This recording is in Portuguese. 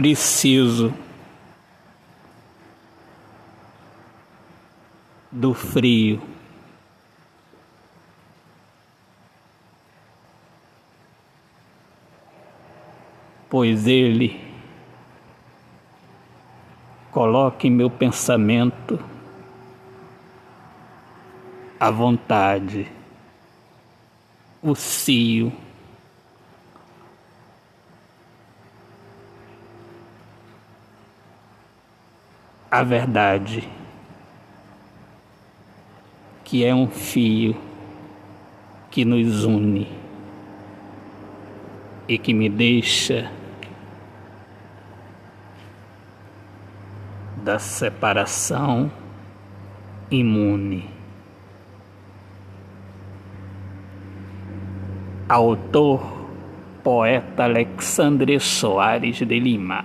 preciso do frio. Pois ele coloca em meu pensamento a vontade, o cio. A verdade, que é um fio que nos une e que me deixa da separação imune. Autor, poeta Alexandre Soares de Lima.